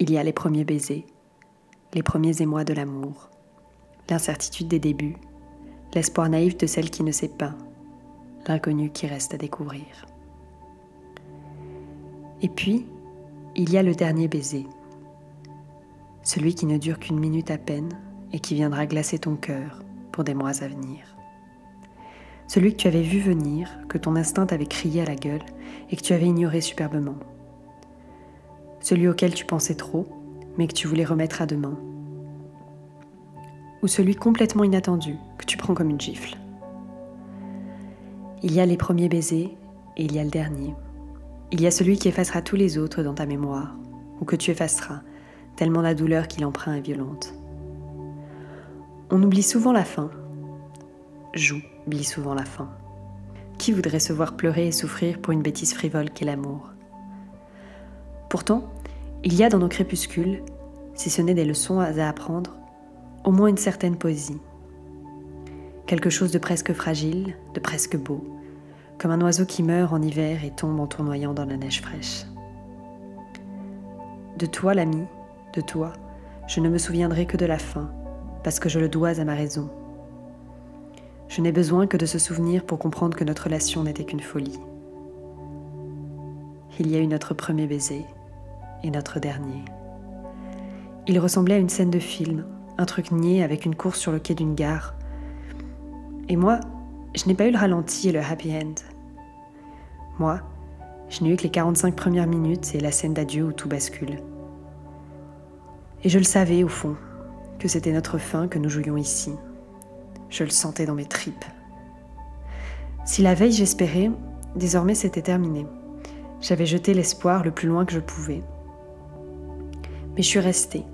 Il y a les premiers baisers, les premiers émois de l'amour, l'incertitude des débuts, l'espoir naïf de celle qui ne sait pas, l'inconnu qui reste à découvrir. Et puis, il y a le dernier baiser, celui qui ne dure qu'une minute à peine et qui viendra glacer ton cœur pour des mois à venir. Celui que tu avais vu venir, que ton instinct avait crié à la gueule et que tu avais ignoré superbement. Celui auquel tu pensais trop, mais que tu voulais remettre à demain. Ou celui complètement inattendu que tu prends comme une gifle. Il y a les premiers baisers et il y a le dernier. Il y a celui qui effacera tous les autres dans ta mémoire, ou que tu effaceras, tellement la douleur qu'il emprunte est violente. On oublie souvent la fin. J'oublie souvent la fin. Qui voudrait se voir pleurer et souffrir pour une bêtise frivole qu'est l'amour? Pourtant, il y a dans nos crépuscules, si ce n'est des leçons à apprendre, au moins une certaine poésie. Quelque chose de presque fragile, de presque beau, comme un oiseau qui meurt en hiver et tombe en tournoyant dans la neige fraîche. De toi, l'ami, de toi, je ne me souviendrai que de la fin, parce que je le dois à ma raison. Je n'ai besoin que de ce souvenir pour comprendre que notre relation n'était qu'une folie. Il y a eu notre premier baiser et notre dernier. Il ressemblait à une scène de film, un truc niais avec une course sur le quai d'une gare. Et moi, je n'ai pas eu le ralenti et le happy end. Moi, je n'ai eu que les 45 premières minutes et la scène d'adieu où tout bascule. Et je le savais au fond, que c'était notre fin que nous jouions ici. Je le sentais dans mes tripes. Si la veille j'espérais, désormais c'était terminé. J'avais jeté l'espoir le plus loin que je pouvais. Mais je suis restée,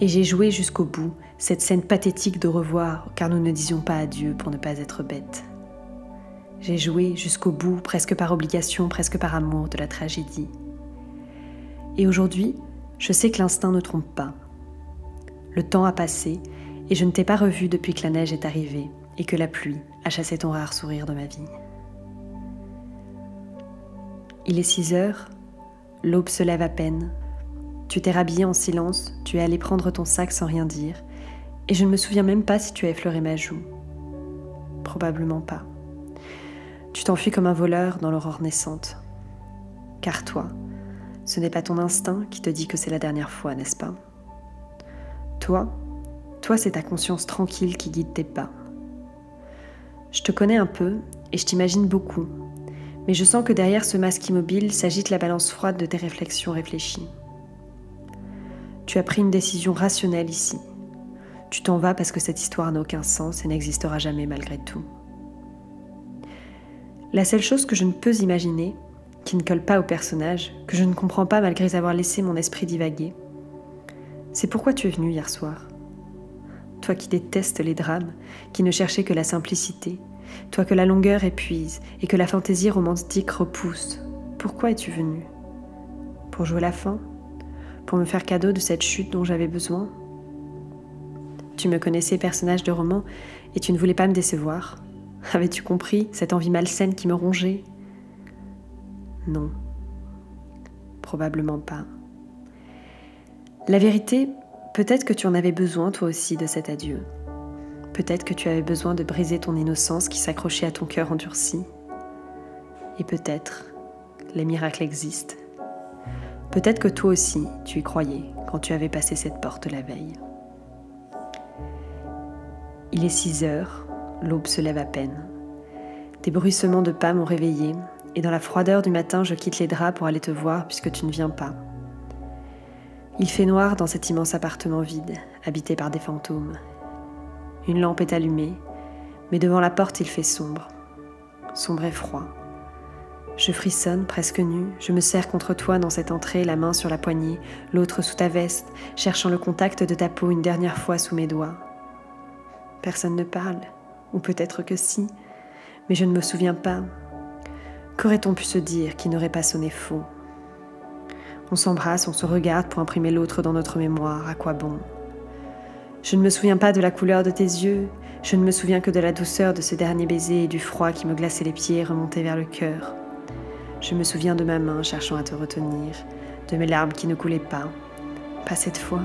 et j'ai joué jusqu'au bout cette scène pathétique de revoir, car nous ne disions pas adieu pour ne pas être bêtes. J'ai joué jusqu'au bout, presque par obligation, presque par amour de la tragédie. Et aujourd'hui, je sais que l'instinct ne trompe pas. Le temps a passé et je ne t'ai pas revu depuis que la neige est arrivée et que la pluie a chassé ton rare sourire de ma vie. Il est 6 heures, l'aube se lève à peine. Tu t'es rhabillé en silence, tu es allé prendre ton sac sans rien dire, et je ne me souviens même pas si tu as effleuré ma joue. Probablement pas. Tu t'enfuis comme un voleur dans l'aurore naissante. Car toi, ce n'est pas ton instinct qui te dit que c'est la dernière fois, n'est-ce pas? Toi, toi c'est ta conscience tranquille qui guide tes pas. Je te connais un peu et je t'imagine beaucoup, mais je sens que derrière ce masque immobile s'agite la balance froide de tes réflexions réfléchies. Tu as pris une décision rationnelle ici. Tu t'en vas parce que cette histoire n'a aucun sens et n'existera jamais malgré tout. La seule chose que je ne peux imaginer, qui ne colle pas au personnage, que je ne comprends pas malgré avoir laissé mon esprit divaguer, c'est pourquoi tu es venu hier soir. Toi qui détestes les drames, qui ne cherchais que la simplicité, toi que la longueur épuise et que la fantaisie romantique repousse, pourquoi es-tu venu? Pour jouer la fin? Pour me faire cadeau de cette chute dont j'avais besoin Tu me connaissais personnage de roman et tu ne voulais pas me décevoir Avais-tu compris cette envie malsaine qui me rongeait? Non. Probablement pas. La vérité, peut-être que tu en avais besoin toi aussi de cet adieu. Peut-être que tu avais besoin de briser ton innocence qui s'accrochait à ton cœur endurci. Et peut-être, les miracles existent. Peut-être que toi aussi, tu y croyais quand tu avais passé cette porte la veille. Il est 6 heures, l'aube se lève à peine. Des bruissements de pas m'ont réveillé, et dans la froideur du matin, je quitte les draps pour aller te voir puisque tu ne viens pas. Il fait noir dans cet immense appartement vide, habité par des fantômes. Une lampe est allumée, mais devant la porte il fait sombre, sombre et froid. Je frissonne, presque nu, je me serre contre toi dans cette entrée, la main sur la poignée, l'autre sous ta veste, cherchant le contact de ta peau une dernière fois sous mes doigts. Personne ne parle, ou peut-être que si, mais je ne me souviens pas. Qu'aurait-on pu se dire qui n'aurait pas sonné faux? On s'embrasse, on se regarde pour imprimer l'autre dans notre mémoire, à quoi bon? Je ne me souviens pas de la couleur de tes yeux, je ne me souviens que de la douceur de ce dernier baiser et du froid qui me glaçait les pieds et remontait vers le cœur. Je me souviens de ma main cherchant à te retenir, de mes larmes qui ne coulaient pas, Pas cette fois.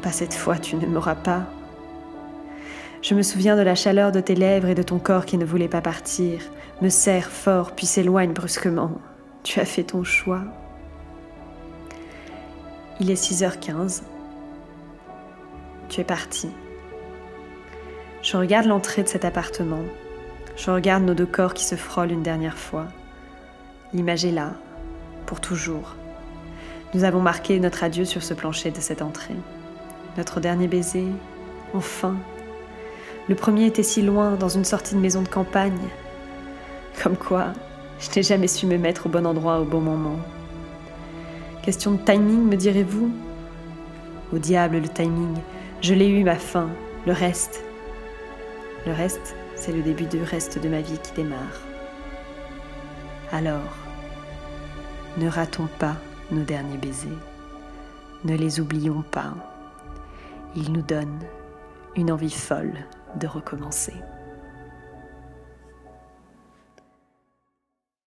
Pas cette fois, tu ne m'auras pas. Je me souviens de la chaleur de tes lèvres et de ton corps qui ne voulait pas partir, me serre fort puis s'éloigne brusquement. Tu as fait ton choix. Il est 6h15. Tu es parti. Je regarde l'entrée de cet appartement. Je regarde nos deux corps qui se frôlent une dernière fois. L'image est là, pour toujours. Nous avons marqué notre adieu sur ce plancher de cette entrée. Notre dernier baiser, enfin. Le premier était si loin, dans une sortie de maison de campagne. Comme quoi, je n'ai jamais su me mettre au bon endroit au bon moment. Question de timing, me direz-vous? Au diable le timing, je l'ai eu ma fin, le reste. Le reste, c'est le début du reste de ma vie qui démarre. Alors, ne ratons pas nos derniers baisers. Ne les oublions pas. Ils nous donnent une envie folle de recommencer.